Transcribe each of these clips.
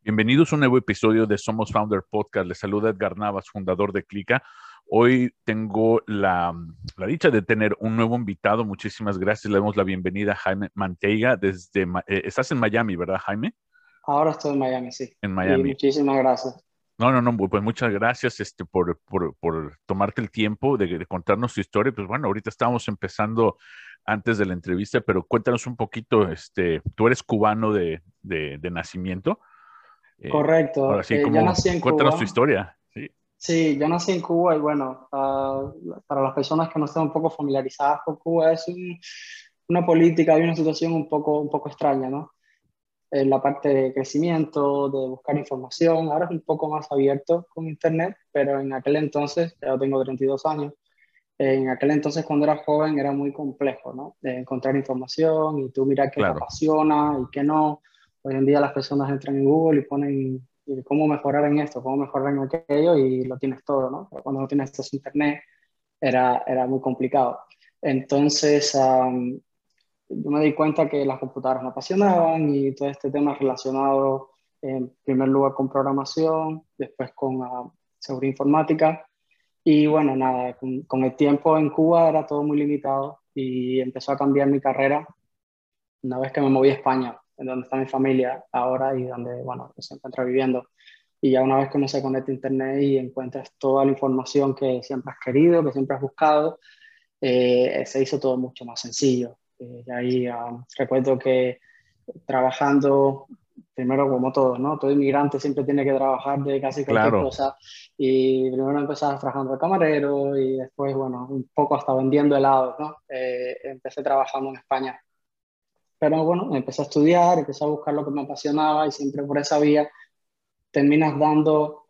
Bienvenidos a un nuevo episodio de Somos Founder Podcast. Les saluda Edgar Navas, fundador de Clica. Hoy tengo la, dicha de tener un nuevo invitado. Muchísimas gracias. Le damos la bienvenida a Jaime Manteiga desde... Eh, estás en Miami, ¿verdad, Jaime? Ahora estoy en Miami, sí. En Miami. muchísimas gracias. No, no, no, pues muchas gracias este, por, por, por tomarte el tiempo de, de, contarnos tu historia. Pues bueno, ahorita estamos empezando antes de la entrevista, pero cuéntanos un poquito, este, tú eres cubano de, de, de nacimiento. Eh, Correcto. Ahora sí, eh, en cuéntanos tu historia. Sí. sí, yo nací en Cuba y bueno, uh, para las personas que no estén un poco familiarizadas con Cuba, es un, una política y una situación un poco, un poco extraña, ¿no? En la parte de crecimiento, de buscar información, ahora es un poco más abierto con Internet, pero en aquel entonces, ya tengo 32 años, en aquel entonces cuando era joven era muy complejo, ¿no? De encontrar información y tú mirar qué te apasiona y qué no. Hoy en día las personas entran en Google y ponen cómo mejorar en esto, cómo mejorar en aquello y lo tienes todo, ¿no? Pero cuando no tienes acceso a Internet era, era muy complicado. Entonces, yo me di cuenta que las computadoras me apasionaban y todo este tema relacionado en primer lugar con programación, después con uh, seguridad informática. Y bueno, nada, con, el tiempo en Cuba era todo muy limitado y empezó a cambiar mi carrera una vez que me moví a España donde está mi familia ahora y donde, bueno, se encuentra viviendo. Y ya una vez que uno se conecta a Internet y encuentras toda la información que siempre has querido, que siempre has buscado, eh, se hizo todo mucho más sencillo. Eh, y ahí um, recuerdo que trabajando, primero como todos, ¿no? Todo inmigrante siempre tiene que trabajar de casi cualquier cosa. Y primero empezaba trabajando de camarero y después, bueno, un poco hasta vendiendo helados, ¿no? Eh, empecé trabajando en España pero bueno, empecé a estudiar, empecé a buscar lo que me apasionaba y siempre por esa vía terminas dando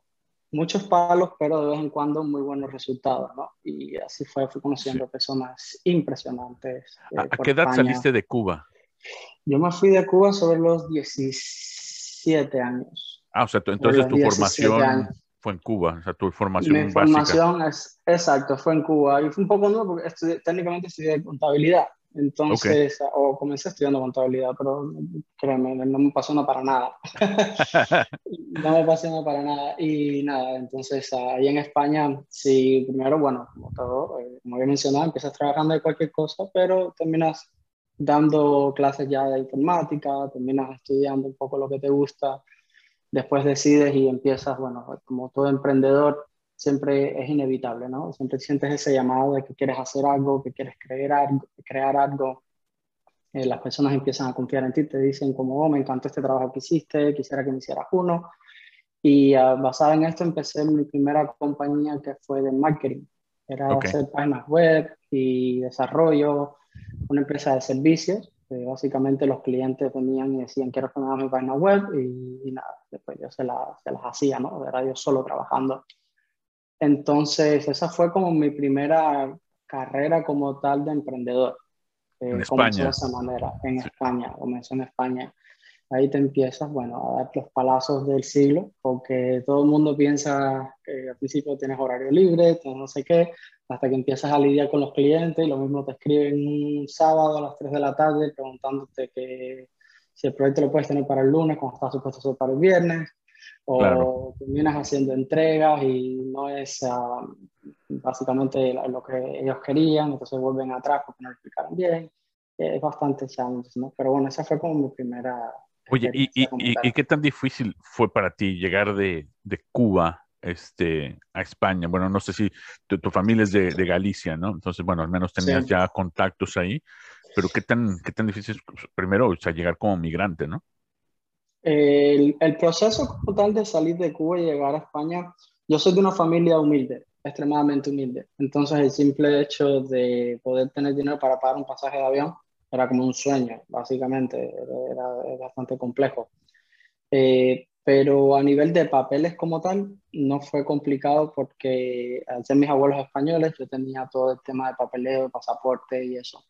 muchos palos, pero de vez en cuando muy buenos resultados, ¿no? Y así fue, fui conociendo personas impresionantes. ¿A, eh, qué edad saliste de Cuba? Yo me fui de Cuba sobre los 17 años. Ah, o sea, entonces tu formación fue en Cuba, o sea, tu formación Mi formación es, exacto, fue en Cuba. Y fue un poco nuevo porque técnicamente estudié contabilidad. Entonces, o comencé estudiando contabilidad, pero créeme, no me pasó nada para nada. no me pasó nada para nada. Y nada, entonces ahí en España, sí, primero, bueno, como todo, eh, como había mencionado, empiezas trabajando de cualquier cosa, pero terminas dando clases ya de informática, terminas estudiando un poco lo que te gusta, después decides y empiezas, bueno, como todo emprendedor, siempre es inevitable, ¿no? Siempre sientes ese llamado de que quieres hacer algo, que quieres creer algo, crear algo. Eh, las personas empiezan a confiar en ti, te dicen como, oh, me encantó este trabajo que hiciste, quisiera que me hicieras uno. Y uh, basada en esto empecé mi primera compañía que fue de marketing. Era hacer páginas web y desarrollo, una empresa de servicios. básicamente los clientes venían y decían, quiero que me hagas mi página web y, nada, después yo se, la, se las hacía, ¿no? Era yo solo trabajando entonces, esa fue como mi primera carrera como tal de emprendedor. Eh, en España. de esa manera, en España, comenzó en España. Ahí te empiezas, bueno, a dar los palazos del siglo, porque todo el mundo piensa que al principio tienes horario libre, tienes no sé qué, hasta que empiezas a lidiar con los clientes y lo mismo te escriben un sábado a las 3 de la tarde preguntándote que si el proyecto lo puedes tener para el lunes, cuando está supuesto ser para el viernes, o terminas haciendo entregas y no es ah, básicamente lo que ellos querían, entonces vuelven atrás porque no lo explicaron bien. Es bastante challenge, ¿no? Pero bueno, esa fue como mi primera... Oye, ¿y, y, y, qué tan difícil fue para ti llegar de, de Cuba este, a España? Bueno, no sé si tu, tu familia es de, de, Galicia, ¿no? Entonces, bueno, al menos tenías ya contactos ahí, pero ¿qué tan, qué tan difícil es pues, primero o sea, llegar como migrante, ¿no? El, proceso total de salir de Cuba y llegar a España, yo soy de una familia humilde, extremadamente humilde. Entonces el simple hecho de poder tener dinero para pagar un pasaje de avión era como un sueño, básicamente, era, bastante complejo. Eh, pero a nivel de papeles como tal, no fue complicado porque al ser mis abuelos españoles, yo tenía todo el tema de papeleo, pasaporte y eso.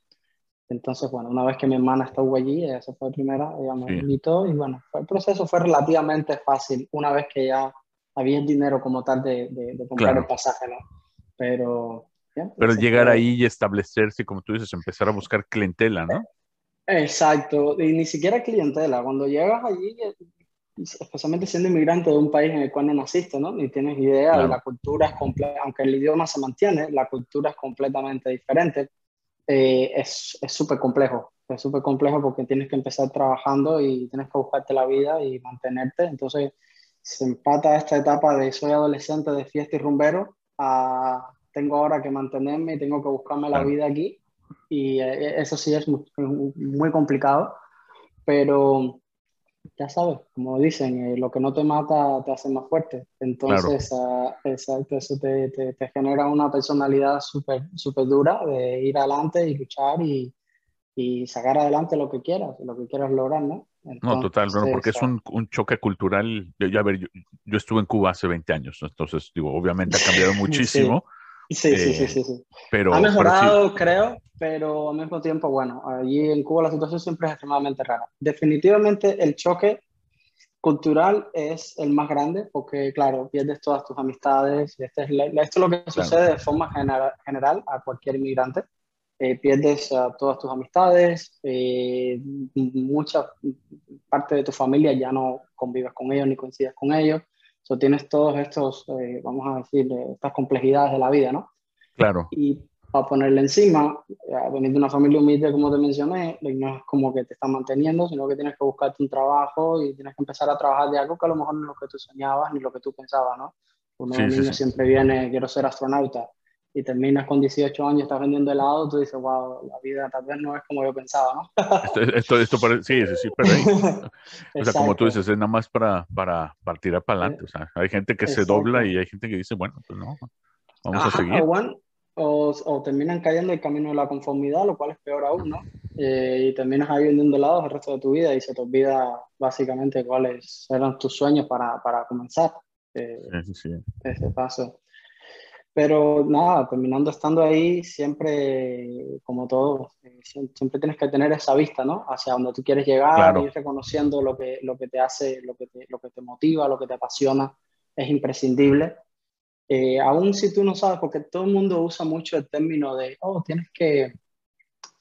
Entonces, bueno, una vez que mi hermana estuvo allí, ella se fue primera, ella me invitó y bueno, el proceso fue relativamente fácil una vez que ya había el dinero como tal de, de, comprar el pasaje, ¿no? Pero... Pero llegar ahí y establecerse, como tú dices, empezar a buscar clientela, ¿no? Exacto, y ni siquiera clientela. Cuando llegas allí, especialmente siendo inmigrante de un país en el cual no naciste, ¿no? Ni tienes idea de la cultura es completa, aunque el idioma se mantiene, la cultura es completamente diferente. Eh, es súper complejo, es súper complejo porque tienes que empezar trabajando y tienes que buscarte la vida y mantenerte. Entonces se empata esta etapa de soy adolescente de fiesta y rumbero a tengo ahora que mantenerme y tengo que buscarme la vida aquí. Y eh, eso sí es muy, muy complicado, pero ya sabes, como dicen, eh, lo que no te mata te hace más fuerte. Entonces, ah, exacto, eso te, te, genera una personalidad súper super dura de ir adelante y luchar y, y, sacar adelante lo que quieras, lo que quieras lograr, ¿no? no, total, porque es un, un, choque cultural. Ya, ver, yo, estuve en Cuba hace 20 años, entonces, digo, obviamente ha cambiado muchísimo. Sí, sí, sí, sí, sí, Pero, ha mejorado, creo, pero al mismo tiempo, bueno, allí en Cuba la situación siempre es extremadamente rara. Definitivamente el choque cultural es el más grande porque, claro, pierdes todas tus amistades. Este es esto es lo que sucede de forma general a cualquier inmigrante. Eh, pierdes todas tus amistades, eh, mucha parte de tu familia ya no convives con ellos ni coincides con ellos. So, tienes todos estos, eh, vamos a decir, estas complejidades de la vida, ¿no? Claro. Y para ponerle encima, venir de una familia humilde, como te mencioné, no es como que te están manteniendo, sino que tienes que buscarte un trabajo y tienes que empezar a trabajar de algo que a lo mejor no es lo que tú soñabas ni lo que tú pensabas, ¿no? Uno de niño siempre viene, quiero ser astronauta, y terminas con 18 años, estás vendiendo helado, tú dices, wow, la vida tal vez no es como yo pensaba, ¿no? esto, esto, sí, sí, sí, pero o sea, como tú dices, es nada más para, para, para tirar para adelante, o sea, hay gente que se dobla y hay gente que dice, bueno, pues no, vamos a seguir. O, o, terminan cayendo el camino de la conformidad, lo cual es peor aún, ¿no? Eh, y terminas ahí vendiendo helados el resto de tu vida y se te olvida básicamente cuáles eran tus sueños para, para comenzar eh, sí, sí. ese paso. Pero nada, terminando estando ahí, siempre, como todo, eh, siempre tienes que tener esa vista, ¿no? Hacia donde tú quieres llegar, ir reconociendo lo que, lo que te hace, lo que te, lo que te motiva, lo que te apasiona, es imprescindible. Eh, aún si tú no sabes, porque todo el mundo usa mucho el término de, oh, tienes que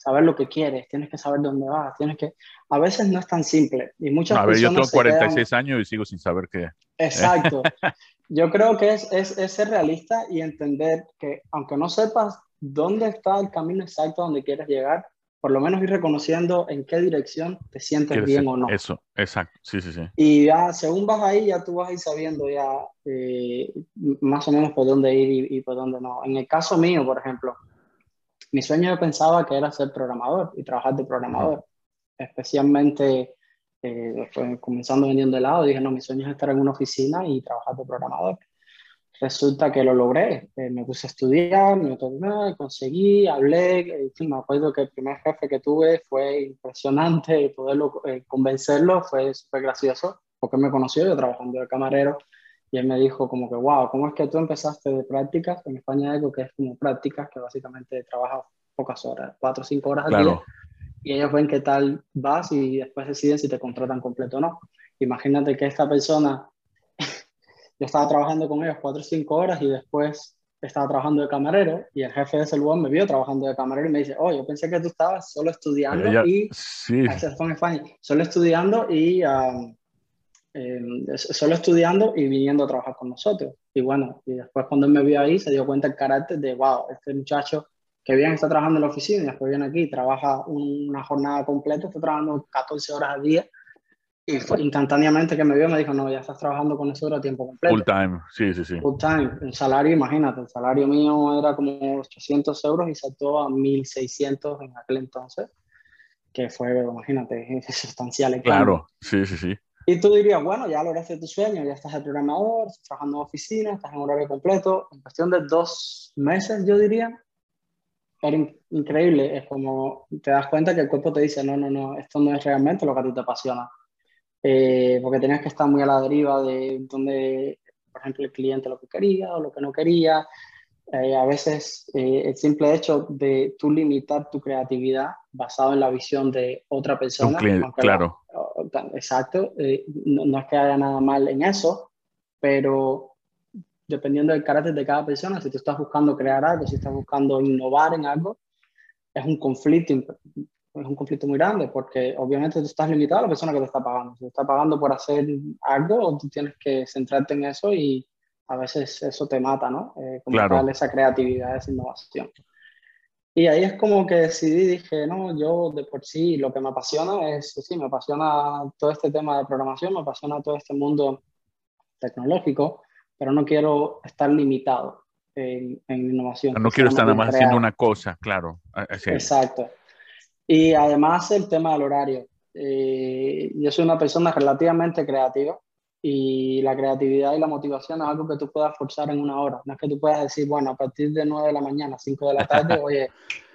saber lo que quieres, tienes que saber dónde vas, tienes que... A veces no es tan simple. Y muchas a ver, yo tengo 46 años y sigo sin saber qué. Exacto. Yo creo que es, es, ser realista y entender que aunque no sepas dónde está el camino exacto donde quieres llegar, por lo menos ir reconociendo en qué dirección te sientes bien o no. Eso, exacto, sí, sí, sí. Y ya, según vas ahí, ya tú vas a ir sabiendo ya eh, más o menos por dónde ir y, por dónde no. En el caso mío, por ejemplo, mi sueño yo pensaba que era ser programador y trabajar de programador, especialmente eh, comenzando vendiendo helado, dije, no, mi sueño es estar en una oficina y trabajar de programador. Resulta que lo logré, eh, me puse a estudiar, me torné, conseguí, hablé, eh, me acuerdo que el primer jefe que tuve fue impresionante poderlo eh, convencerlo fue súper gracioso, porque me conoció yo trabajando de camarero y él me dijo como que, wow, ¿cómo es que tú empezaste de prácticas? En España hay algo que es como prácticas, que básicamente trabajas pocas horas, cuatro o cinco horas al día y ellos ven qué tal vas y después deciden si te contratan completo o no. Imagínate que esta persona, yo estaba trabajando con ellos cuatro o cinco horas y después estaba trabajando de camarero y el jefe de ese lugar me vio trabajando de camarero y me dice, oh, yo pensé que tú estabas solo estudiando y... Sí. España, solo estudiando y... Em, solo estudiando y viniendo a trabajar con nosotros. Y bueno, y después cuando él me vio ahí se dio cuenta el carácter de, wow, este muchacho que bien está trabajando en la oficina, después viene aquí, trabaja una jornada completa, está trabajando 14 horas al día. Y fue instantáneamente que me vio, me dijo, no, ya estás trabajando con nosotros a tiempo completo. Full time, sí, sí, sí. Full time. El salario, imagínate, el salario mío era como 800 euros y saltó a 1600 en aquel entonces, que fue, imagínate, sustancial. Claro, sí, sí, sí. Y tú dirías, bueno, ya lograste tu sueño, ya estás de programador, estás trabajando en oficina, estás en horario completo. En cuestión de dos meses, yo diría, era increíble. Es como te das cuenta que el cuerpo te dice, no, no, no, esto no es realmente lo que a ti te apasiona. Eh, porque tenías que estar muy a la deriva de donde, por ejemplo, el cliente lo que quería o lo que no quería. Eh, a veces eh, el simple hecho de tú limitar tu creatividad basado en la visión de otra persona. claro. exacto. No, no, es que haya nada mal en eso, pero dependiendo del carácter de cada persona, si tú estás buscando crear algo, si estás buscando innovar en algo, es un conflicto es un conflicto muy grande porque obviamente tú estás limitado a la persona que te está pagando. Si te está pagando por hacer algo, tú tienes que centrarte en eso y a veces eso te mata, ¿no? Eh, como claro. esa creatividad, esa innovación. Y ahí es como que decidí, dije, no, yo de por sí lo que me apasiona es, sí, me apasiona todo este tema de programación, me apasiona todo este mundo tecnológico, pero no quiero estar limitado en, innovación. No quiero estar nada más haciendo una cosa, claro. Exacto. Y además el tema del horario. Eh, yo soy una persona relativamente creativa y la creatividad y la motivación es algo que tú puedas forzar en una hora. No es que tú puedas decir, bueno, a partir de 9 de la mañana, 5 de la tarde, oye,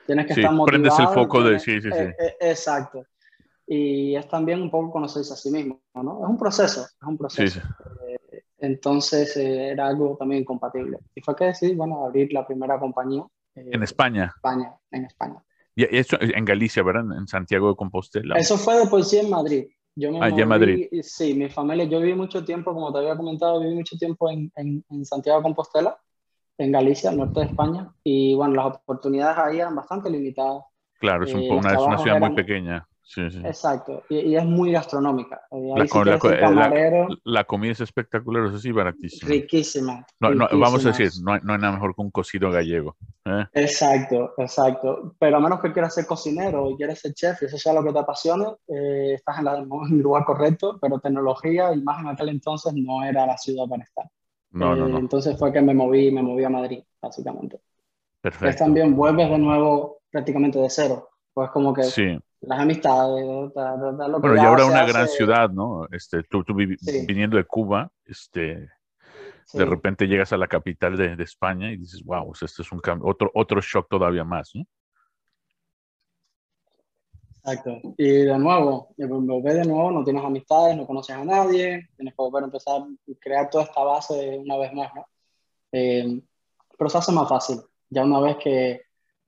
tienes que estar motivado. Prendes el foco de, sí, sí, sí. Eh, eh, exacto. Y es también un poco conocerse a sí mismo, ¿no? Es un proceso, es un proceso. Eh, entonces era algo también incompatible. Y fue que decidí, bueno, abrir la primera compañía. en España. España, en España. Y eso en Galicia, ¿verdad? En Santiago de Compostela. Eso fue de por sí en Madrid. Yo me Allá ah, en Madrid. Sí, mi familia, yo viví mucho tiempo, como te había comentado, viví mucho tiempo en, en, en Santiago de Compostela, en Galicia, al norte de España, y bueno, las oportunidades ahí eran bastante limitadas. Claro, es, eh, una, es una, ciudad muy pequeña. Exacto, y, es muy gastronómica. Eh, eh, la, comida es espectacular, es así baratísima. Riquísima. vamos a decir, no hay, nada mejor que un cocido gallego. ¿eh? Exacto, exacto. Pero a menos que quieras ser cocinero y quieras ser chef y eso sea lo que te apasione, estás en, el lugar correcto, pero tecnología y más en aquel entonces no era la ciudad para estar. No, no, no. Entonces fue que me moví, me moví a Madrid, básicamente. Perfecto. Es también vuelves de nuevo prácticamente de cero. Pues como que sí las amistades. bueno, y ahora una gran ciudad, ¿no? Este, tú, tú viniendo de Cuba, este, de repente llegas a la capital de, de España y dices, wow, este es un otro, otro shock todavía más, ¿no? Exacto. Y de nuevo, volver de nuevo, no tienes amistades, no conoces a nadie, tienes que volver a empezar a crear toda esta base una vez más, ¿no? Eh, pero se hace más fácil. Ya una vez que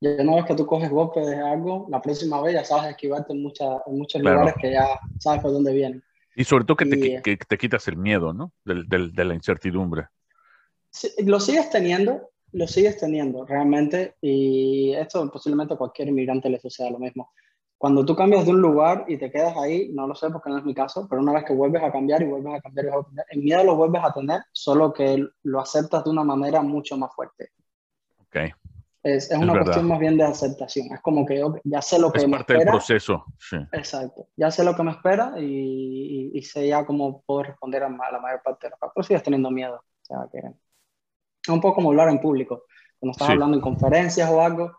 ya una vez que tú coges golpe de algo, la próxima vez ya sabes esquivarte en, mucha, en muchos lugares que ya sabes por dónde vienen. Y sobre todo que, te, que, te quitas el miedo, ¿no? Del, del, de la incertidumbre. lo sigues teniendo, lo sigues teniendo realmente, y esto posiblemente a cualquier inmigrante le suceda lo mismo. Cuando tú cambias de un lugar y te quedas ahí, no lo sé porque no es mi caso, pero una vez que vuelves a cambiar y vuelves a cambiar y vuelves a cambiar, el miedo lo vuelves a tener, solo que lo aceptas de una manera mucho más fuerte. Ok. Es, es una cuestión más bien de aceptación. Es como que ya sé lo que es me parte del proceso. Sí. Exacto. Ya sé lo que me espera y, y, sé ya cómo puedo responder a la mayor parte de los casos. Pero sigues teniendo miedo. O sea, que es un poco como hablar en público. Cuando estás hablando en conferencias o algo,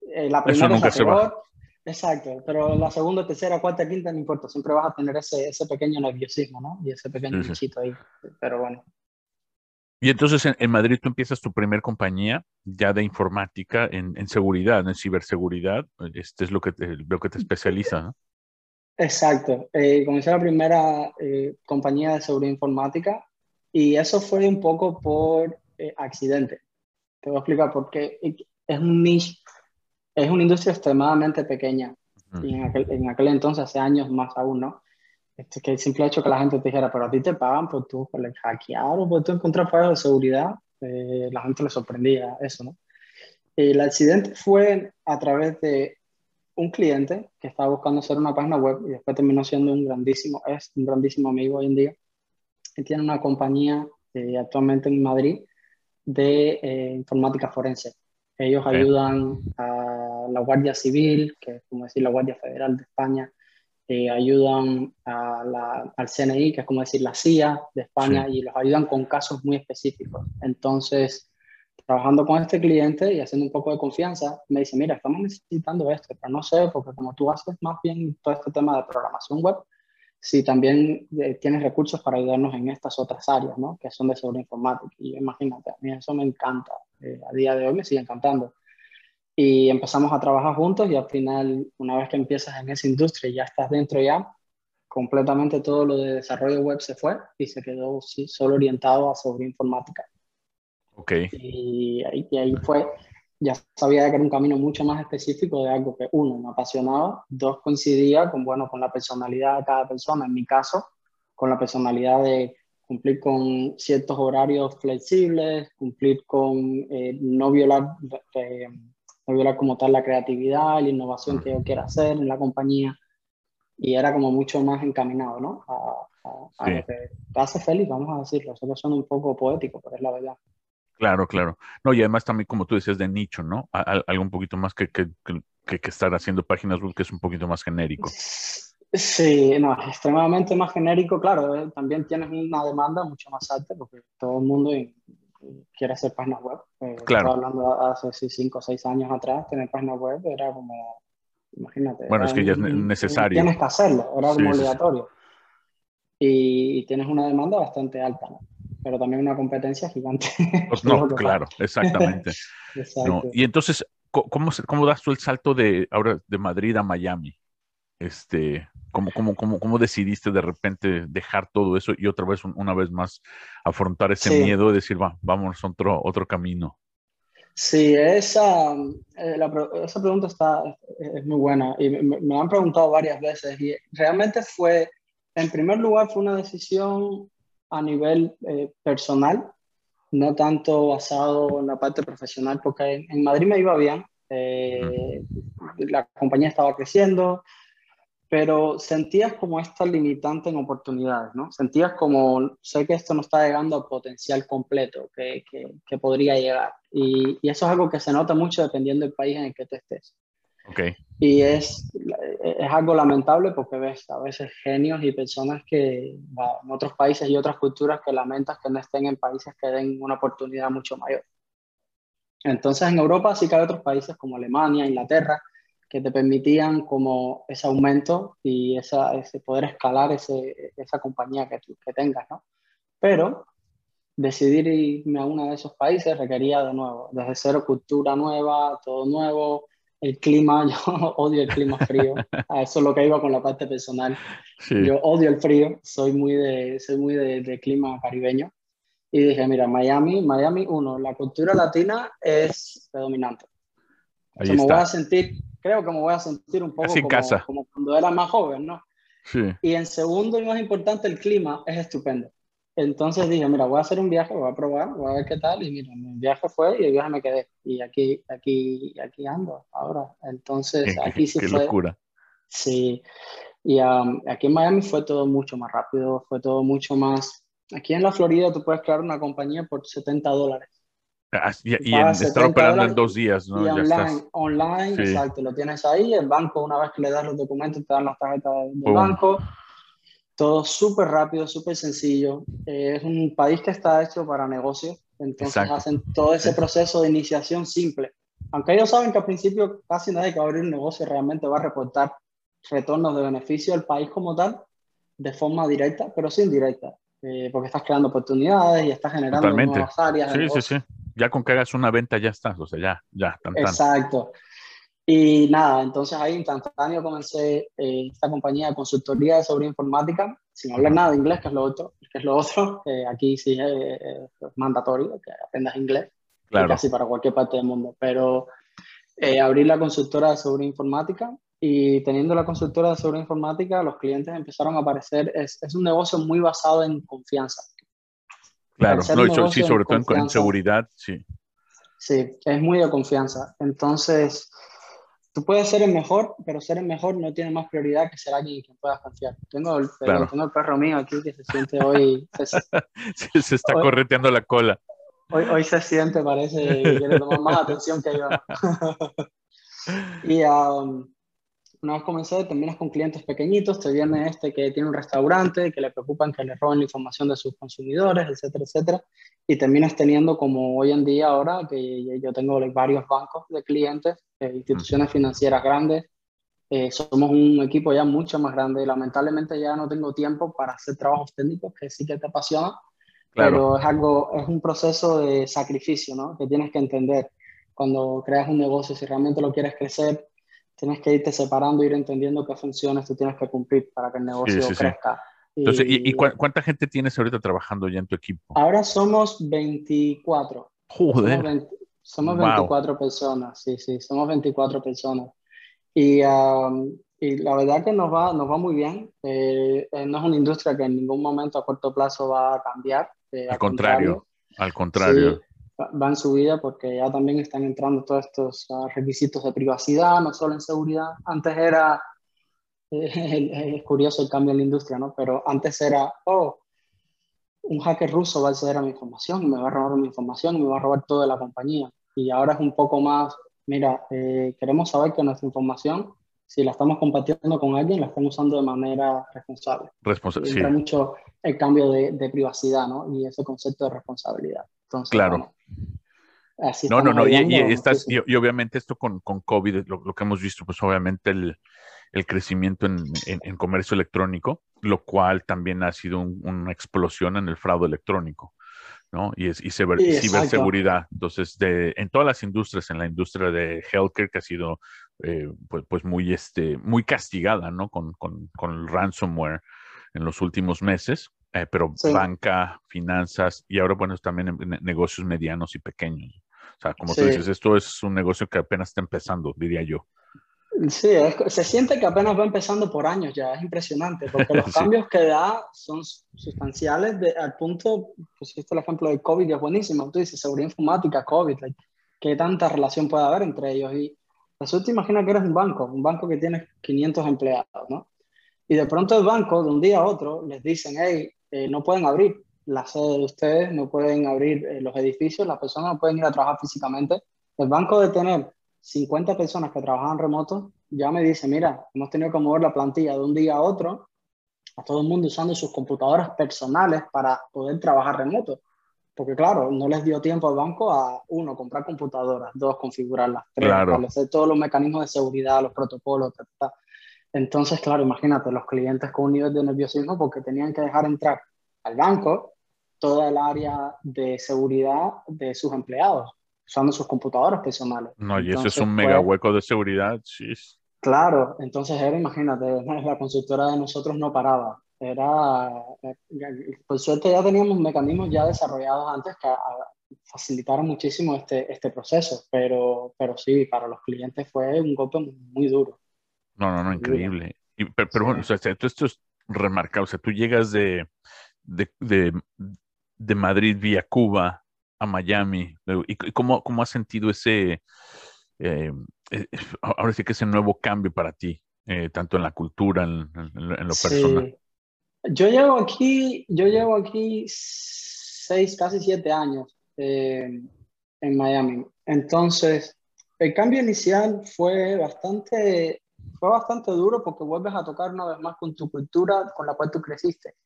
eh, la primera nunca es peor. Exacto, pero la segunda, tercera, cuarta, quinta, no importa, siempre vas a tener ese, ese pequeño nerviosismo, ¿no? Y ese pequeño sí, ahí. Pero bueno, y entonces en, Madrid tú empiezas tu primer compañía ya de informática en, en seguridad, en ciberseguridad. Este es lo que te, lo que te especializa, ¿no? Exacto. Eh, comencé la primera eh, compañía de seguridad informática y eso fue un poco por eh, accidente. Te voy a explicar por qué. Es un niche, es una industria extremadamente pequeña. Y en aquel, en aquel entonces, hace años más aún, ¿no? Este, que el simple hecho que la gente te dijera, pero a ti te pagan por tú por hackear o por tú encontrar fallos de seguridad, eh, la gente le sorprendía eso, ¿no? El accidente fue a través de un cliente que estaba buscando hacer una página web y después terminó siendo un grandísimo, es un grandísimo amigo hoy en día. Y tiene una compañía eh, actualmente en Madrid de eh, informática forense. Ellos ayudan a la Guardia Civil, que es como decir la Guardia Federal de España, eh, ayudan a la, al CNI, que es como decir la CIA de España, y los ayudan con casos muy específicos. Entonces, trabajando con este cliente y haciendo un poco de confianza, me dice, mira, estamos necesitando esto, pero no sé, porque como tú haces más bien todo este tema de programación web, si también eh, tienes recursos para ayudarnos en estas otras áreas, ¿no? Que son de seguridad informática. Y imagínate, a mí eso me encanta. Eh, a día de hoy me sigue encantando y empezamos a trabajar juntos y al final, una vez que empiezas en esa industria y ya estás dentro ya, completamente todo lo de desarrollo web se fue y se quedó sí, solo orientado a sobre informática. Ok. Y, y, ahí fue, ya sabía que era un camino mucho más específico de algo que uno me apasionaba, dos coincidía con, bueno, con la personalidad de cada persona, en mi caso, con la personalidad de cumplir con ciertos horarios flexibles, cumplir con eh, no violar eh, no violar como tal la creatividad, la innovación que yo quiera hacer en la compañía. Y era como mucho más encaminado, ¿no? A, a, lo que te hace feliz, vamos a decirlo. Eso suena un poco poético, pero es la verdad. Claro, claro. No, y además también, como tú decías, de nicho, ¿no? Algo un poquito más que, que, que, que estar haciendo páginas web que es un poquito más genérico. Sí, no, es extremadamente más genérico, claro, eh, también tienes una demanda mucho más alta porque todo el mundo quiere hacer páginas web. Eh, claro. Estaba hablando hace cinco o seis años atrás, tener páginas web era como, imagínate. Bueno, es que ya es necesario. Tienes que hacerlo, era como obligatorio. Y, tienes una demanda bastante alta, ¿no? pero también una competencia gigante. Pues no, claro, exactamente. y entonces, ¿cómo, ¿cómo das tú el salto de ahora de Madrid a Miami? Este, ¿cómo, cómo, cómo, cómo decidiste de repente dejar todo eso y otra vez, una vez más, afrontar ese miedo y decir, va, vamos a otro, otro camino? Sí, esa, eh, esa pregunta está, es muy buena y me, han preguntado varias veces y realmente fue, en primer lugar, fue una decisión a nivel eh, personal, no tanto basado en la parte profesional, porque en, Madrid me iba bien, eh, la compañía estaba creciendo, pero sentías como esta limitante en oportunidades, ¿no? Sentías como, sé que esto no está llegando al potencial completo que, que, podría llegar. Y, y, eso es algo que se nota mucho dependiendo del país en el que te estés. Okay. Y es, es algo lamentable porque ves a veces genios y personas que en otros países y otras culturas que lamentas que no estén en países que den una oportunidad mucho mayor. Entonces en Europa sí que hay otros países como Alemania, Inglaterra, que te permitían como ese aumento y esa, ese poder escalar ese, esa compañía que, que tengas, ¿no? Pero decidir irme a uno de esos países requería de nuevo, desde cero cultura nueva, todo nuevo, el clima, yo odio el clima frío, a eso es lo que iba con la parte personal. Yo odio el frío, soy muy de, soy muy de, de clima caribeño. Y dije, mira, Miami, Miami, uno, la cultura latina es predominante. me voy a sentir creo que me voy a sentir un poco como, casa. como cuando era más joven, ¿no? Sí. Y en segundo y más importante, el clima es estupendo. Entonces dije, mira, voy a hacer un viaje, voy a probar, voy a ver qué tal. Y mira, mi viaje fue y el viaje me quedé. Y aquí, aquí, aquí ando ahora. Entonces, aquí sí qué fue. locura. Sí. Y um, aquí en Miami fue todo mucho más rápido, fue todo mucho más. Aquí en la Florida tú puedes crear una compañía por 70 dólares. Ah, y, estar operando en dos días, ¿no? Y online, online exacto, lo tienes ahí, el banco, una vez que le das los documentos, te dan las tarjetas del banco, todo súper rápido, súper sencillo. Eh, es un país que está hecho para negocios, entonces hacen todo ese proceso de iniciación simple. Aunque ellos saben que al principio casi nadie que va a abrir un negocio realmente va a reportar retornos de beneficio al país como tal, de forma directa, pero sin directa, eh, porque estás creando oportunidades y estás generando nuevas áreas. Sí, sí, sí ya con que hagas una venta ya estás, o sea, ya, ya, tan, Exacto. Y nada, entonces ahí instantáneo comencé eh, esta compañía de consultoría de informática, sin hablar nada de inglés, que es lo otro, que es lo otro, aquí sí es, mandatorio que aprendas inglés, claro. casi para cualquier parte del mundo, pero eh, abrí la consultora de informática y teniendo la consultora de informática, los clientes empezaron a aparecer, es, es un negocio muy basado en confianza. Claro, no, sí, sobre todo en, seguridad, sí. Sí, es muy de confianza. Entonces, tú puedes ser el mejor, pero ser el mejor no tiene más prioridad que ser alguien en quien puedas confiar. Tengo el, tengo el perro mío aquí que se siente hoy... Se, se está correteando la cola. Hoy, hoy se siente, parece, que quiere tomar más atención que yo. y um, una vez comencé, terminas con clientes pequeñitos, te viene este que tiene un restaurante, que le preocupan que le roben la información de sus consumidores, etcétera, etcétera, y terminas teniendo como hoy en día ahora, que yo tengo varios bancos de clientes, eh, instituciones financieras grandes, eh, somos un equipo ya mucho más grande. Y lamentablemente ya no tengo tiempo para hacer trabajos técnicos que sí que te apasiona, pero es algo, es un proceso de sacrificio, ¿no? Que tienes que entender. Cuando creas un negocio, si realmente lo quieres crecer, tienes que irte separando, ir entendiendo qué funciones tú tienes que cumplir para que el negocio crezca. Entonces, ¿y, cuánta gente tienes ahorita trabajando ya en tu equipo? Ahora somos 24. Joder. Somos, 24 personas, sí, sí, somos 24 personas. Y, um, y, la verdad que nos va, nos va muy bien. Eh, eh, no es una industria que en ningún momento a corto plazo va a cambiar. Eh, al contrario, al contrario. Va en subida porque ya también están entrando todos estos ah, requisitos de privacidad, no solo en seguridad. Antes era, es curioso el cambio en la industria, ¿no? Pero antes era, oh, un hacker ruso va a acceder a mi información y me va a robar mi información y me va a robar toda la compañía. Y ahora es un poco más, mira, eh, queremos saber que nuestra información, si la estamos compartiendo con alguien, la estamos usando de manera responsable. Responsable, sí. mucho el cambio de, de, privacidad, ¿no? Y ese concepto de responsabilidad. Entonces, claro. no, no, no, y, y, estás, y, y, obviamente esto con, con COVID, lo, lo, que hemos visto, pues obviamente el, el crecimiento en, en, en, comercio electrónico, lo cual también ha sido un, una explosión en el fraude electrónico. ¿no? Y, es, y ciber, ciberseguridad. Entonces, de, en todas las industrias, en la industria de healthcare, que ha sido eh, pues, pues, muy, este, muy castigada, ¿no? Con, con, con el ransomware en los últimos meses, eh, pero sí. banca, finanzas y ahora, bueno, también en, negocios medianos y pequeños. O sea, como sí. tú dices, esto es un negocio que apenas está empezando, diría yo. Sí, es, se siente que apenas va empezando por años ya, es impresionante, porque los sí. cambios que da son sustanciales de, al punto, pues este el ejemplo de COVID es buenísimo, tú dices seguridad informática, COVID, like, ¿qué tanta relación puede haber entre ellos? Y eso te imaginas que eres un banco, un banco que tiene 500 empleados, ¿no? Y de pronto el banco, de un día a otro, les dicen, hey, eh, no pueden abrir la sede de ustedes, no pueden abrir eh, los edificios, las personas no pueden ir a trabajar físicamente. El banco de tener 50 personas que trabajaban remoto, ya me dice, mira, hemos tenido que mover la plantilla de un día a otro, a todo el mundo usando sus computadoras personales para poder trabajar remoto. Porque claro, no les dio tiempo al banco a, uno, comprar computadoras, dos, configurarlas, tres, claro. establecer todos los mecanismos de seguridad, los protocolos, ta, ta. Entonces, claro, imagínate, los clientes con un nivel de nerviosismo porque tenían que dejar entrar al banco toda el área de seguridad de sus empleados usando sus computadoras personales. No, y entonces, eso es un mega pues, hueco de seguridad, sí. Claro, entonces era, imagínate, la consultora de nosotros no paraba. Era, por suerte ya teníamos mecanismos ya desarrollados antes que facilitaron muchísimo este, este proceso, pero, pero sí, para los clientes fue un golpe muy duro. No, no, no, increíble. Y, pero, pero, bueno, o sea, esto, esto es remarcado, o sea, tú llegas de, de, de, de Madrid vía Cuba a Miami? ¿Y cómo, cómo has sentido ese, eh, ahora sí que ese nuevo cambio para ti, eh, tanto en la cultura, en, en, en lo personal? Yo llevo aquí, yo llevo aquí seis, casi siete años eh, en Miami. Entonces, el cambio inicial fue bastante, fue bastante duro porque vuelves a tocar una vez más con tu cultura con la cual tú creciste.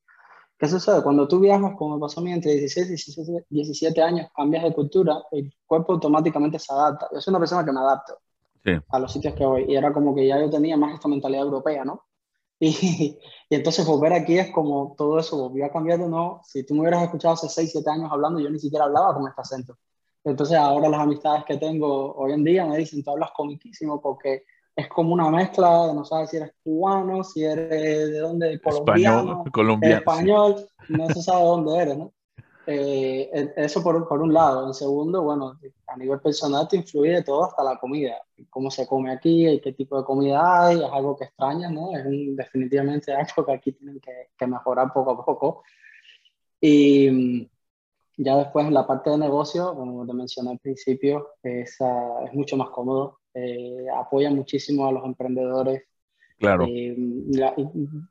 ¿Qué sucede? Cuando tú viajas, como me pasó a mí, entre 16 y 17, años, cambias de cultura, el cuerpo automáticamente se adapta. Yo soy una persona que me adapto sí. a los sitios que voy. Y era como que ya yo tenía más esta mentalidad europea, ¿no? Y, y, entonces volver aquí es como todo eso volvió a cambiar de nuevo. Si tú me hubieras escuchado hace 6, 7 años hablando, yo ni siquiera hablaba con este acento. Entonces ahora las amistades que tengo hoy en día me dicen, tú hablas comiquísimo porque es como una mezcla de no sabes si eres cubano, si eres de dónde, colombiano, español, colombiano, español sí. no se sabe dónde eres, ¿no? Eh, e, eso por, por, un lado. En segundo, bueno, a nivel personal te influye todo hasta la comida. Cómo se come aquí, qué tipo de comida hay, es algo que extrañas, ¿no? Es un, definitivamente algo que aquí tienen que, que, mejorar poco a poco. Y ya después en la parte de negocio, como te mencioné al principio, es, uh, es mucho más cómodo eh, apoya muchísimo a los emprendedores. Claro. Eh, la,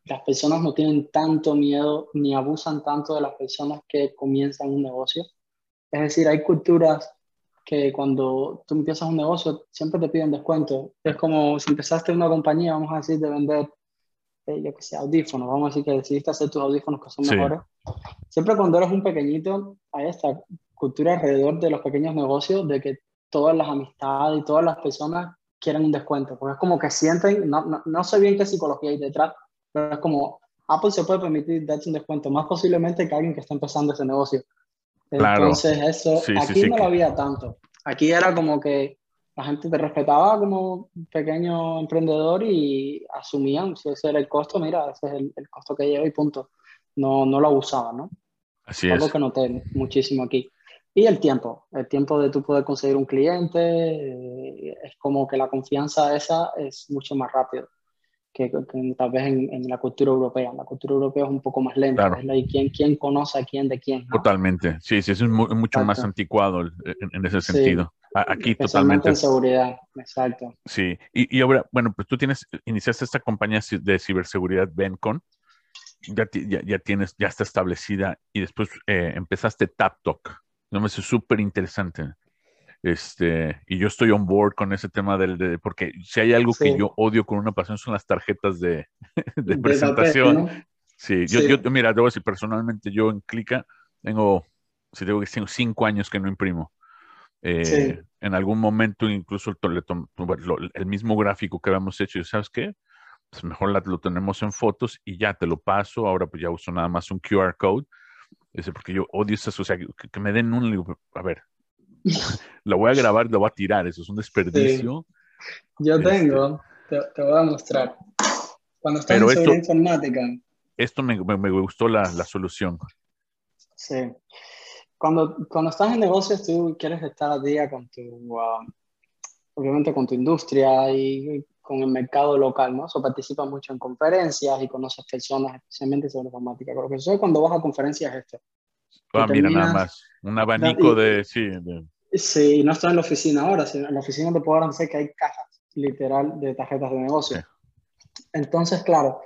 las personas no tienen tanto miedo ni abusan tanto de las personas que comienzan un negocio. Es decir, hay culturas que cuando tú empiezas un negocio siempre te piden descuento. Es como si empezaste una compañía, vamos a decir, de vender, eh, yo que sé, audífonos, vamos a decir que decidiste hacer tus audífonos que son sí. mejores. Siempre cuando eres un pequeñito hay esta cultura alrededor de los pequeños negocios de que todas las amistades y todas las personas quieren un descuento, porque es como que sienten, no, no, no sé bien qué psicología hay detrás, pero es como Apple se puede permitir darte un descuento, más posiblemente que alguien que está empezando ese negocio. Claro. Entonces, eso, sí, aquí sí, sí, no lo había tanto. Aquí era como que la gente te respetaba como pequeño emprendedor y asumían si ese era el costo, mira, ese es el, el costo que llevo y punto. No, no lo abusaban, ¿no? Así Algo es. que noté muchísimo aquí. Y el tiempo, el tiempo de tú poder conseguir un cliente, eh, es como que la confianza esa es mucho más rápido que, tal vez en, la cultura europea. La cultura europea es un poco más lenta. Claro. ¿Y quién, quién conoce a quién de quién? Totalmente. Sí, sí, es mucho más anticuado en, ese sentido. Aquí totalmente. en seguridad, exacto. Sí, y, y, ahora, bueno, pues tú tienes, iniciaste esta compañía de ciberseguridad Bencon, ya, ya, ya tienes, ya está establecida y después eh, empezaste TapTalk. No me hace súper interesante. Este, y yo estoy on board con ese tema del, de, porque si hay algo que yo odio con una pasión son las tarjetas de, de presentación. sí, yo, yo, mira, debo decir, personalmente yo en Clica tengo, si tengo que tengo cinco años que no imprimo. Eh, en algún momento incluso el mismo gráfico que habíamos hecho, ¿sabes qué? Pues mejor lo tenemos en fotos y ya te lo paso. Ahora pues ya uso nada más un QR code. Dice, porque yo odio esas, o sea, que, me den un, a ver, lo voy a grabar, lo voy a tirar, eso es un desperdicio. Yo este tengo, te, voy a mostrar. Cuando estás en esto, informática. Esto me, me, gustó la, la, solución. Sí. Cuando, cuando estás en negocios, tú quieres estar al día con tu, um, obviamente con tu industria y con el mercado local, ¿no? O participas mucho en conferencias y conoces personas, especialmente sobre informática. Lo que sucede cuando vas a conferencias es esto. Ah, mira, nada más. Un abanico de, sí, Sí, no estoy en la oficina ahora, sino en la oficina te puedo decir que hay cajas, literal, de tarjetas de negocio. Entonces, claro,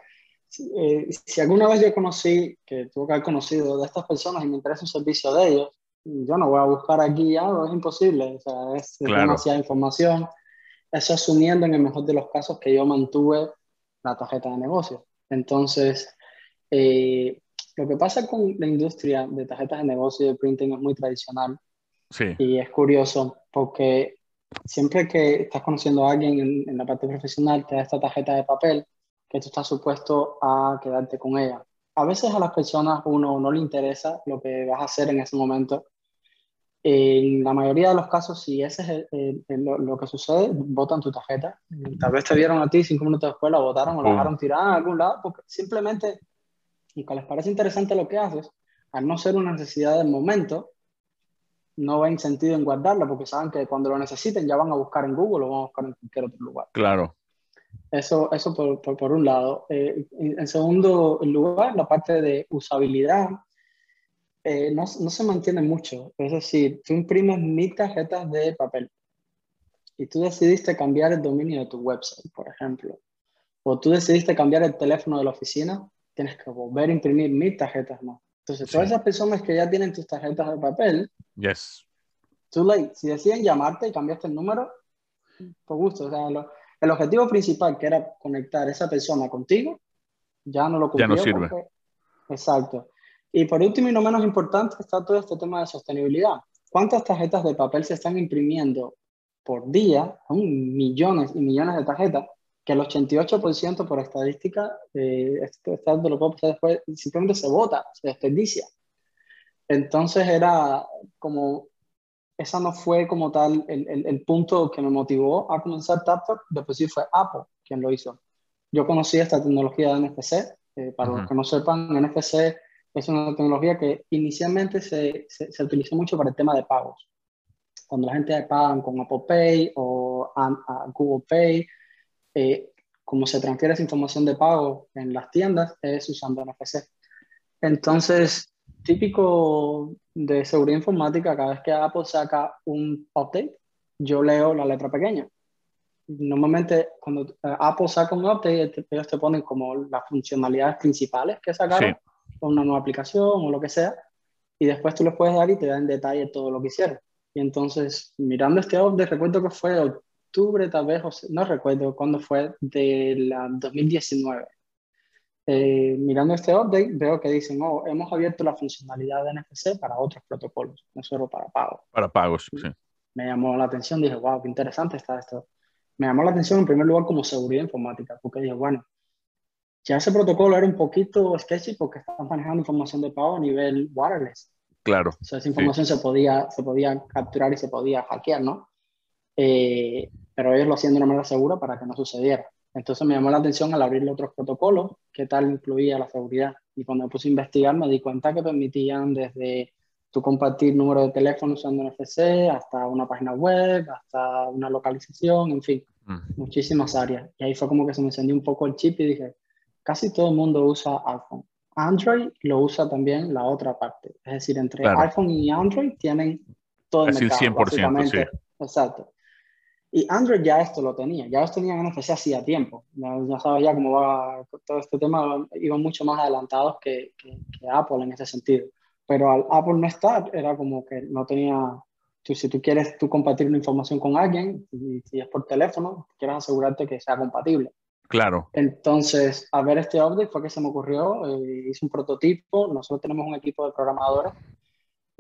eh, si alguna vez yo conocí, que tuve que haber conocido de estas personas y me interesa un servicio de ellos, yo no voy a buscar aquí algo, es imposible, o sea, es demasiada información. Eso asumiendo en el mejor de los casos que yo mantuve la tarjeta de negocio. Entonces, eh, lo que pasa con la industria de tarjetas de negocio y de printing es muy tradicional. Sí. Y es curioso porque siempre que estás conociendo a alguien en, la parte profesional, te da esta tarjeta de papel que tú estás supuesto a quedarte con ella. A veces a las personas uno no le interesa lo que vas a hacer en ese momento. En la mayoría de los casos, si ese es lo, que sucede, votan tu tarjeta. Tal vez te vieron a ti cinco minutos después, la votaron o la dejaron tirada en algún lado, porque simplemente y que les parece interesante lo que haces, al no ser una necesidad del momento, no ven sentido en guardarla porque saben que cuando lo necesiten ya van a buscar en Google o van a buscar en cualquier otro lugar. Claro. Eso, eso por, por, un lado. Eh, en segundo lugar, la parte de usabilidad eh, no, no, se mantiene mucho. Es decir, tú imprimes mil tarjetas de papel y tú decidiste cambiar el dominio de tu website, por ejemplo, o tú decidiste cambiar el teléfono de la oficina, tienes que volver a imprimir mil tarjetas más. Entonces, todas esas personas que ya tienen tus tarjetas de papel, yes. too late. Si deciden llamarte y cambiaste el número, por gusto. O sea, el objetivo principal, que era conectar esa persona contigo, ya no lo cumplió. Ya no sirve. exacto. Y por último y no menos importante está todo este tema de sostenibilidad. ¿Cuántas tarjetas de papel se están imprimiendo por día? Son millones y millones de tarjetas que el 88% por estadística, eh, esto, lo puedo pasar después, simplemente se vota, se desperdicia. Entonces era como, esa no fue como tal el, el, el punto que me motivó a comenzar TapTalk, después sí fue Apple quien lo hizo. Yo conocí esta tecnología de NFC, eh, para los que no sepan, NFC es una tecnología que inicialmente se, se, utilizó mucho para el tema de pagos. Cuando la gente paga con Apple Pay o Google Pay, eh, como se transfiere esa información de pago en las tiendas, es usando NFC. Entonces, típico de seguridad informática, cada vez que Apple saca un update, yo leo la letra pequeña. Normalmente, cuando eh, Apple saca un update, ellos te ponen como las funcionalidades principales que sacaron, una nueva aplicación o lo que sea, y después tú les puedes dar y te dan en detalle todo lo que hicieron. Y entonces, mirando este update, recuerdo que fue octubre, tal vez, no recuerdo cuándo fue, del 2019. Eh, mirando este update, veo que dicen, oh, hemos abierto la funcionalidad de NFC para otros protocolos, no solo para pagos. Para pagos, sí. Me llamó la atención, dije, wow, qué interesante está esto. Me llamó la atención en primer lugar como seguridad informática, porque dije, bueno, ya ese protocolo era un poquito sketchy porque estaban manejando información de pago a nivel wireless. Claro. O sea, esa información se, podía, se podía capturar y se podía hackear, ¿no? Eh, pero ellos lo hacían de una manera segura para que no sucediera. Entonces me llamó la atención al abrirle otros protocolos, qué tal incluía la seguridad. Y cuando me puse a investigar me di cuenta que permitían desde tu compartir número de teléfono usando NFC, hasta una página web, hasta una localización, en fin. mm. muchísimas áreas. Y ahí fue como que se me encendió un poco el chip y dije, casi todo el mundo usa iPhone. Android lo usa también la otra parte. Es decir, entre iPhone y Android tienen todo el mercado. 100%, sí. Exacto. Y Android ya esto lo tenía, ya los tenían en NFC hacía tiempo. Ya, ya sabes ya cómo va todo este tema, iban mucho más adelantados que, que, Apple en ese sentido. Pero al Apple no estar, era como que no tenía, tú, si tú quieres tú compartir una información con alguien, y si es por teléfono, quieres asegurarte que sea compatible. Claro. Entonces, a ver este update fue que se me ocurrió, eh, hice un prototipo, nosotros tenemos un equipo de programadores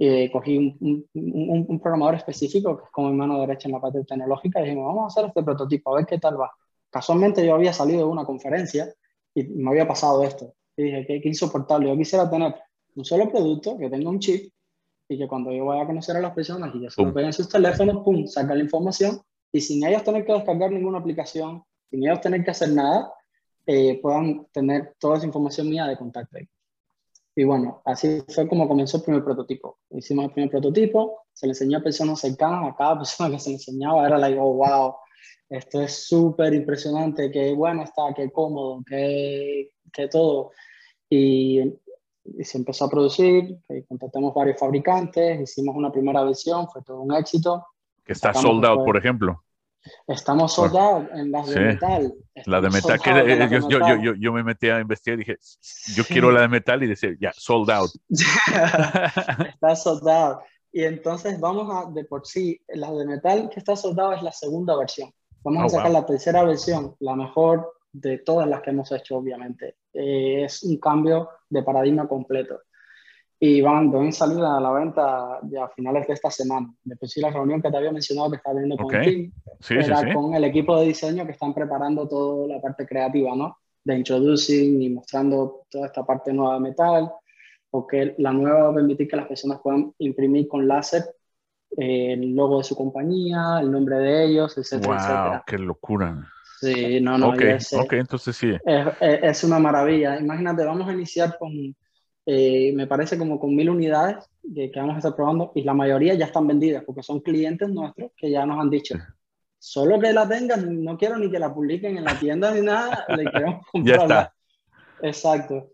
eh, cogí un, un, un, programador específico, que es como mi mano derecha en la parte tecnológica, y dijimos, vamos a hacer este prototipo, a ver qué tal va. Casualmente yo había salido de una conferencia y me había pasado esto. Y dije, qué, qué insoportable, yo quisiera tener un solo producto que tenga un chip y que cuando yo vaya a conocer a las personas y ya se lo en sus teléfonos, pum, saca la información y sin ellos tener que descargar ninguna aplicación, sin ellos tener que hacer nada, eh, puedan tener toda esa información mía de contacto ahí. Y bueno, así fue como comenzó el primer prototipo. Hicimos el primer prototipo, se le enseñó a personas cercanas, a cada persona que se le enseñaba era like, oh, wow, esto es súper impresionante, qué bueno está, qué cómodo, qué, qué todo. Y, y, se empezó a producir, contactamos varios fabricantes, hicimos una primera versión, fue todo un éxito. Que está sold out, por ejemplo. Estamos soldados en las de metal. La de metal, que, yo, Yo, yo, yo, me metí a investigar y dije, yo quiero la de metal y decía, ya, sold out. está soldado. Y entonces vamos a, de por sí, la de metal que está soldado es la segunda versión. Vamos a oh, sacar la tercera versión, la mejor de todas las que hemos hecho, obviamente. Eh, es un cambio de paradigma completo y van, a salir a la venta ya a finales de esta semana. Después sí la reunión que te había mencionado que está viendo con el era con el equipo de diseño que están preparando toda la parte creativa, ¿no? De introducing y mostrando toda esta parte nueva de metal, porque la nueva va a permitir que las personas puedan imprimir con láser eh, el logo de su compañía, el nombre de ellos, etcétera, wow, ¡Qué locura! Sí, no, no. Ok, ok, entonces sí. Es, es, una maravilla. Imagínate, vamos a iniciar con eh, me parece como con mil unidades que, vamos a estar probando y la mayoría ya están vendidas porque son clientes nuestros que ya nos han dicho, solo que la tengan, no quiero ni que la publiquen en la tienda ni nada, le queremos comprarla. Exacto.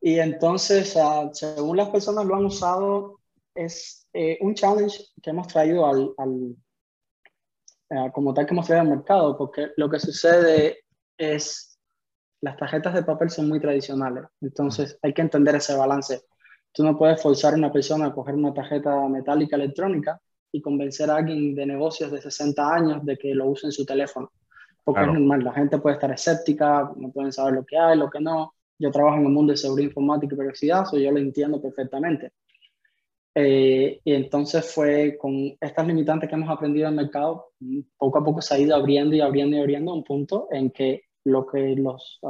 Y entonces, según las personas lo han usado, es eh, un challenge que hemos traído al, al eh, como tal que hemos traído al mercado, porque lo que sucede es las tarjetas de papel son muy tradicionales, entonces hay que entender ese balance. Tú no puedes forzar a una persona a coger una tarjeta metálica electrónica y convencer a alguien de negocios de 60 años de que lo use en su teléfono. Porque es normal, la gente puede estar escéptica, no pueden saber lo que hay, lo que no. Yo trabajo en el mundo de seguridad informática y privacidad, so yo lo entiendo perfectamente. Eh, y entonces fue con estas limitantes que hemos aprendido en el mercado, poco a poco se ha ido abriendo y abriendo y abriendo a un punto en que lo que los,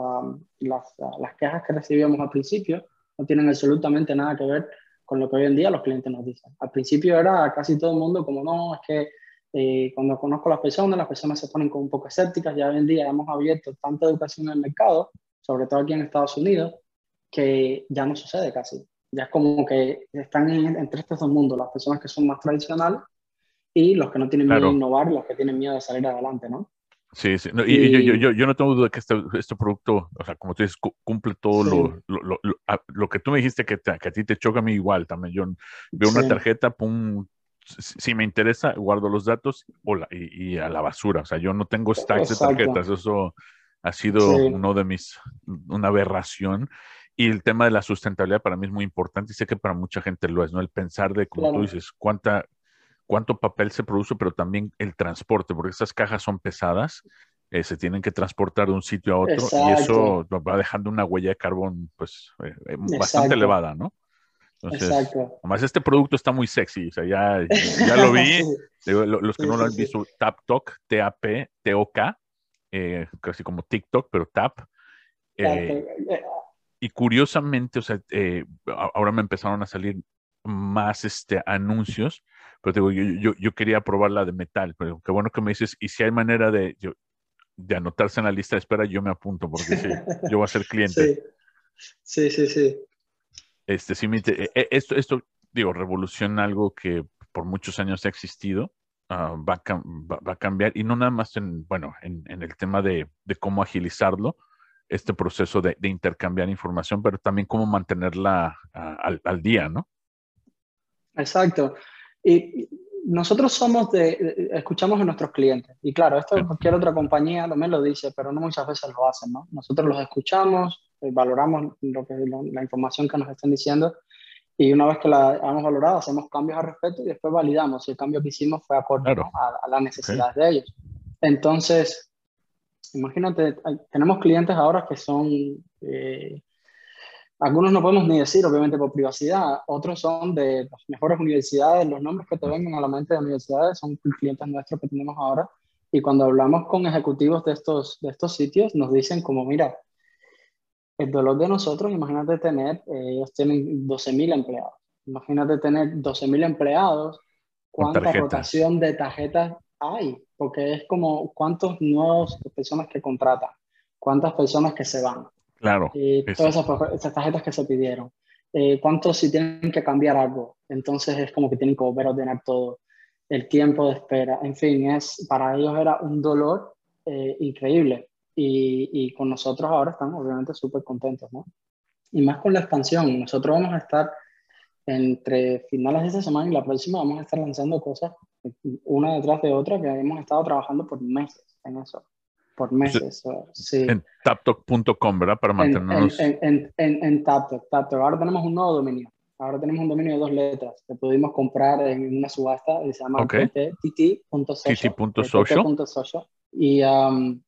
las, las quejas que recibíamos al principio no tienen absolutamente nada que ver con lo que hoy en día los clientes nos dicen. Al principio era casi todo el mundo como, no, es que eh, cuando conozco a las personas, las personas se ponen como un poco escépticas, ya hoy en día hemos abierto tanta educación en el mercado, sobre todo aquí en Estados Unidos, que ya no sucede casi. Ya es como que están entre estos dos mundos, las personas que son más tradicionales y los que no tienen miedo de innovar, los que tienen miedo de salir adelante, ¿no? Sí, sí. y, yo, yo, yo, no tengo duda que este, este producto, o sea, como tú dices, cumple todo lo, lo, lo, que tú me dijiste que, que, a ti te choca a mí igual también. Yo veo una tarjeta, pum, si me interesa, guardo los datos y, y, a la basura. O sea, yo no tengo stacks de tarjetas. Eso ha sido uno de mis, una aberración. Y el tema de la sustentabilidad para mí es muy importante y sé que para mucha gente lo es, ¿no? El pensar de, como tú dices, cuánta, cuánto papel se produce, pero también el transporte, porque esas cajas son pesadas, eh, se tienen que transportar de un sitio a otro y eso va dejando una huella de carbón pues eh, eh, bastante elevada, ¿no? Entonces, Exacto. además este producto está muy sexy, o sea, ya, ya lo vi, los que no lo han visto, TapTok, T-A-P, T-O-K, casi como TikTok, pero Tap. y curiosamente, o sea, ahora me empezaron a salir más este, anuncios pero digo, yo, yo, yo, quería probar la de metal, pero qué bueno que me dices, y si hay manera de, de anotarse en la lista de espera, yo me apunto, porque sí, yo voy a ser cliente. Sí, sí, sí. Este, sí, e, e, esto, esto, digo, revoluciona algo que por muchos años ha existido, ah, va, a, cambiar y no nada más en, bueno, en, el tema de, cómo agilizarlo, este proceso de, intercambiar información, pero también cómo mantenerla ah, al, día, ¿no? Exacto. Y, nosotros somos de, escuchamos a nuestros clientes. Y claro, esto cualquier otra compañía también lo dice, pero no muchas veces lo hacen, ¿no? Nosotros los escuchamos, eh, valoramos lo que, la información que nos están diciendo y una vez que la hemos valorado, hacemos cambios al respecto y después validamos si el cambio que hicimos fue acorde a, las necesidades de ellos. Entonces, imagínate, tenemos clientes ahora que son, eh, algunos no podemos ni decir, obviamente por privacidad, otros son de las mejores universidades, los nombres que te vengan a la mente de universidades son clientes nuestros que tenemos ahora. Y cuando hablamos con ejecutivos de estos, de estos sitios, nos dicen como, mira, el dolor de nosotros, imagínate tener, eh, ellos tienen 12.000 empleados. Imagínate tener 12.000 empleados, ¿cuánta rotación de tarjetas hay? Porque es como cuántos nuevos personas que contratan, cuántas personas que se van. Claro. Y todas esas, tarjetas que se pidieron. Eh, ¿Cuántos si tienen que cambiar algo? Entonces es como que tienen que volver a ordenar todo. El tiempo de espera, en fin, es, para ellos era un dolor eh, increíble y, con nosotros ahora estamos obviamente súper contentos, ¿no? Y más con la expansión, nosotros vamos a estar entre finales de esta semana y la próxima vamos a estar lanzando cosas una detrás de otra que hemos estado trabajando por meses en eso, por meses. Sí. En taptalk.com, ¿verdad? Para mantenernos... En, en, en, en Taptalk, Ahora tenemos un nuevo dominio. Ahora tenemos un dominio de dos letras que pudimos comprar en una subasta y se llama okay. tt.social. Y um,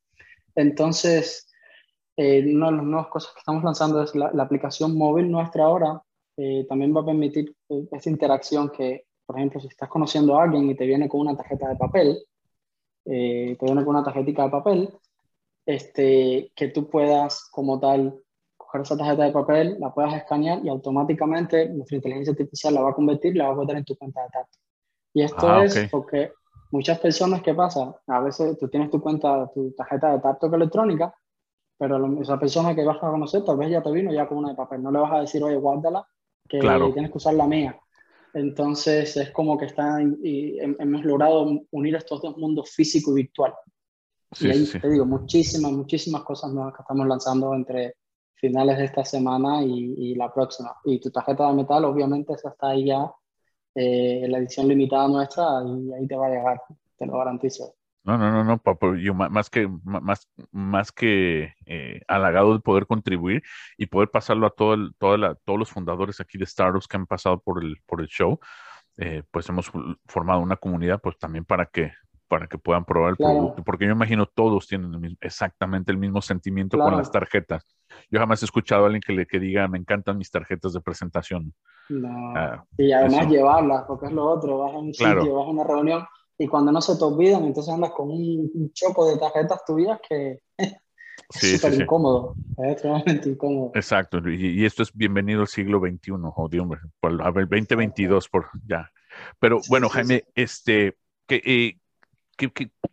entonces, eh, una de las nuevas cosas que estamos lanzando es la, aplicación móvil nuestra ahora. Eh, también va a permitir eh, esta interacción que, por ejemplo, si estás conociendo a alguien y te viene con una tarjeta de papel, te viene con una tarjetita de papel, este, que tú puedas como tal coger esa tarjeta de papel, la puedas escanear y automáticamente nuestra inteligencia artificial la va a convertir y la va a poner en tu cuenta de datos. Y esto ah, es porque muchas personas, ¿qué pasa? A veces tú tienes tu cuenta, tu tarjeta de tacto electrónica, pero esa persona que vas a conocer tal vez ya te vino ya con una de papel. No le vas a decir, oye, guárdala, que tienes que usar la mía. Entonces es como que están, y hemos logrado unir estos dos mundos físico y virtual. y ahí te digo, muchísimas, muchísimas cosas nuevas que estamos lanzando entre finales de esta semana y, y la próxima. Y tu tarjeta de metal, obviamente, esa está ahí ya eh, la edición limitada nuestra y ahí te va a llegar, te lo garantizo. No, no, no, no, yo más que, más, más que eh, halagado de poder contribuir y poder pasarlo a todo el, toda todos los fundadores aquí de Startups que han pasado por el, por el show, eh, pues hemos formado una comunidad pues también para que para que puedan probar el producto, porque yo imagino todos tienen exactamente el mismo sentimiento con las tarjetas. Yo jamás he escuchado a alguien que le que diga, me encantan mis tarjetas de presentación. No. Ah, y además llevarlas, porque es lo otro, vas a un sitio, vas a una reunión y cuando no se te olvidan, entonces andas con un, choco de tarjetas tuyas que es súper incómodo, es extremadamente incómodo. Exacto, y, esto es bienvenido al siglo XXI, jodido, hombre, por, a ver, 2022, por ya. Pero bueno, Jaime, este, que, eh,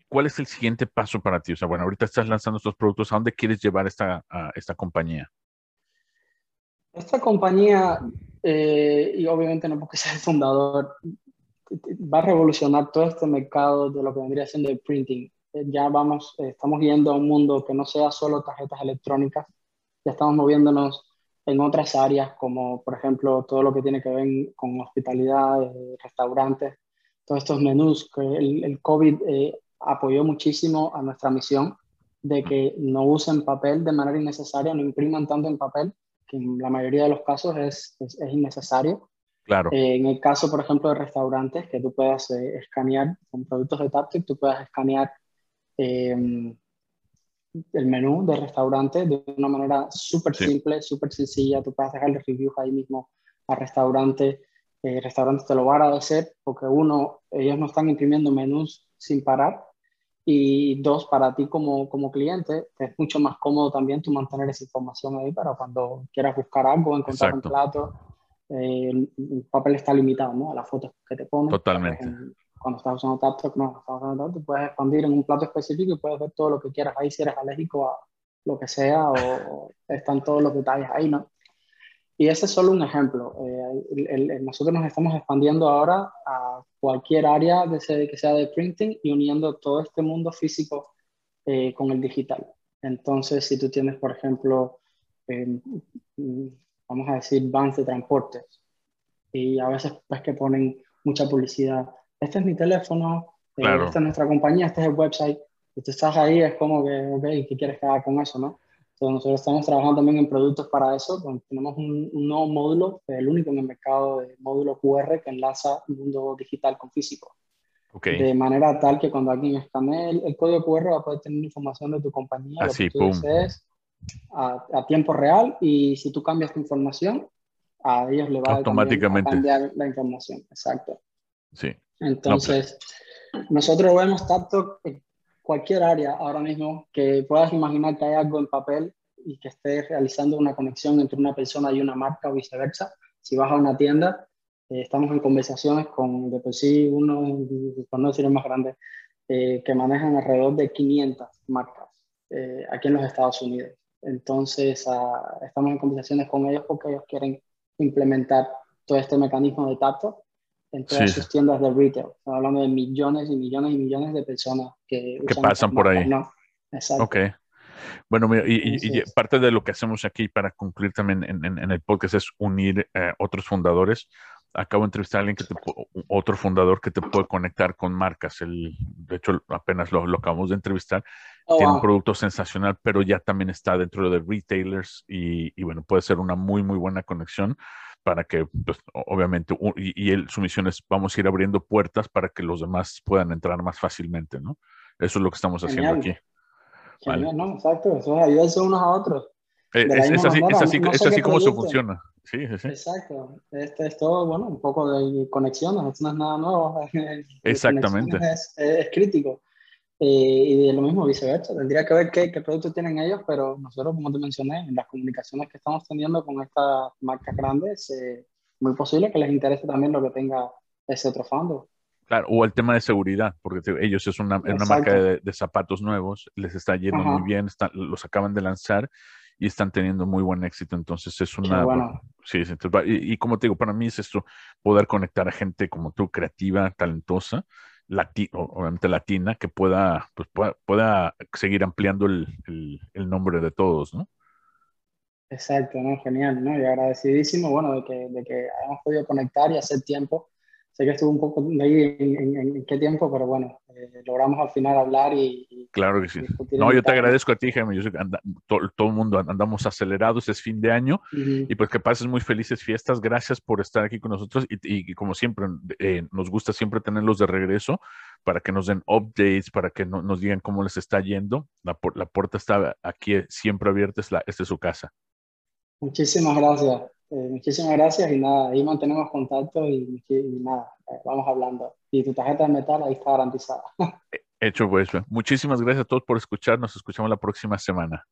cuál es el siguiente paso para ti? O sea, bueno, ahorita estás lanzando estos productos, ¿a dónde quieres llevar esta, esta compañía? Esta compañía, eh, y obviamente no porque sea el fundador, va a revolucionar todo este mercado de lo que vendría siendo el printing. Eh, ya vamos, eh, estamos yendo a un mundo que no sea solo tarjetas electrónicas, ya estamos moviéndonos en otras áreas como por ejemplo todo lo que tiene que ver con hospitalidad, restaurantes, todos estos menús, que el, COVID eh, apoyó muchísimo a nuestra misión de que no usen papel de manera innecesaria, no impriman tanto en papel, que en la mayoría de los casos es, innecesario. Claro. Eh, en el caso, por ejemplo, de restaurantes, que tú puedas eh, escanear con productos de Taptic, tú puedas escanear el menú de restaurante de una manera súper simple, súper sencilla. Tú puedes dejarle reviews ahí mismo al restaurante eh, restaurantes te lo van a agradecer porque uno, ellos no están imprimiendo menús sin parar y dos, para ti como, como cliente es mucho más cómodo también tú mantener esa información ahí para cuando quieras buscar algo, encontrar un plato, eh, el, papel está limitado ¿no? a las fotos que te ponen. Totalmente. cuando estás usando TapTalk, no, estás usando TapTalk, puedes expandir en un plato específico y puedes ver todo lo que quieras ahí si eres alérgico a lo que sea o están todos los detalles ahí, ¿no? Y ese es solo un ejemplo. Eh, nosotros nos estamos expandiendo ahora a cualquier área de que sea de printing y uniendo todo este mundo físico eh, con el digital. Entonces, si tú tienes, por ejemplo, eh, vamos a decir, vans de transportes, y a veces pues que ponen mucha publicidad, este es mi teléfono, eh, esta es nuestra compañía, este es el website, y tú estás ahí, es como que, ok, ¿qué quieres que haga con eso, no? Entonces, nosotros estamos trabajando también en productos para eso, tenemos un, nuevo módulo, el único en el mercado de módulo QR que enlaza el mundo digital con físico. De manera tal que cuando alguien escanee el, código QR va a poder tener información de tu compañía, Así, lo que tú desees, a, a, tiempo real y si tú cambias tu información, a ellos le va Automáticamente. a cambiar la información. Exacto. Sí. Entonces, nosotros vemos tanto en cualquier área ahora mismo que puedas imaginar que hay algo en papel y que esté realizando una conexión entre una persona y una marca o viceversa. Si vas a una tienda, eh, estamos en conversaciones con de por sí uno, por no decir más grande, eh, que manejan alrededor de 500 marcas eh, aquí en los Estados Unidos. Entonces, ah, estamos en conversaciones con ellos porque ellos quieren implementar todo este mecanismo de tacto en todas sus tiendas de retail. Estamos hablando de millones y millones y millones de personas que, que pasan por ahí. ¿no? Exacto. Ok. Bueno, y, parte de lo que hacemos aquí para concluir también en, en, el podcast es unir eh, otros fundadores. Acabo de entrevistar a alguien que te, otro fundador que te puede conectar con marcas. El, de hecho, apenas lo, lo acabamos de entrevistar. Oh, Tiene un producto sensacional, pero ya también está dentro de retailers y, y, bueno, puede ser una muy, muy buena conexión para que, pues, obviamente, y, él, su misión es, vamos a ir abriendo puertas para que los demás puedan entrar más fácilmente, ¿no? Eso es lo que estamos haciendo aquí. No, exacto, eso unos a otros. Eh, es, así, es, así, es así como eso funciona. Sí. Exacto. Este es todo, bueno, un poco de conexiones, esto no es nada nuevo. Exactamente. Es, es, crítico. Eh, y de lo mismo viceversa. Tendría que ver qué, qué productos tienen ellos, pero nosotros, como te mencioné, en las comunicaciones que estamos teniendo con estas marcas grandes, eh, muy posible que les interese también lo que tenga ese otro fondo. Claro, o el tema de seguridad, porque ellos es una, una marca de, zapatos nuevos, les está yendo muy bien, los acaban de lanzar y están teniendo muy buen éxito. Entonces es una... Sí, y, como te digo, para mí es esto, poder conectar a gente como tú, creativa, talentosa, obviamente latina, que pueda, pues, pueda, seguir ampliando el, el, nombre de todos, ¿no? Exacto, ¿no? Genial, ¿no? Y agradecidísimo, bueno, de que, de que hayamos podido conectar y hacer tiempo sé que estuvo un poco ahí en, en, qué tiempo, pero bueno, eh, logramos al final hablar y... claro que sí. No, yo te agradezco a ti, Jaime. Yo sé que todo, el mundo andamos acelerados, es fin de año y pues que pases muy felices fiestas. Gracias por estar aquí con nosotros y, y como siempre, eh, nos gusta siempre tenerlos de regreso para que nos den updates, para que nos digan cómo les está yendo. La, la puerta está aquí siempre abierta, es la, esta es su casa. Muchísimas gracias. Eh, muchísimas gracias y nada, ahí mantenemos contacto y, nada, eh, vamos hablando. Y tu tarjeta de metal ahí está garantizada. Hecho pues. Muchísimas gracias a todos por escuchar. Nos escuchamos la próxima semana.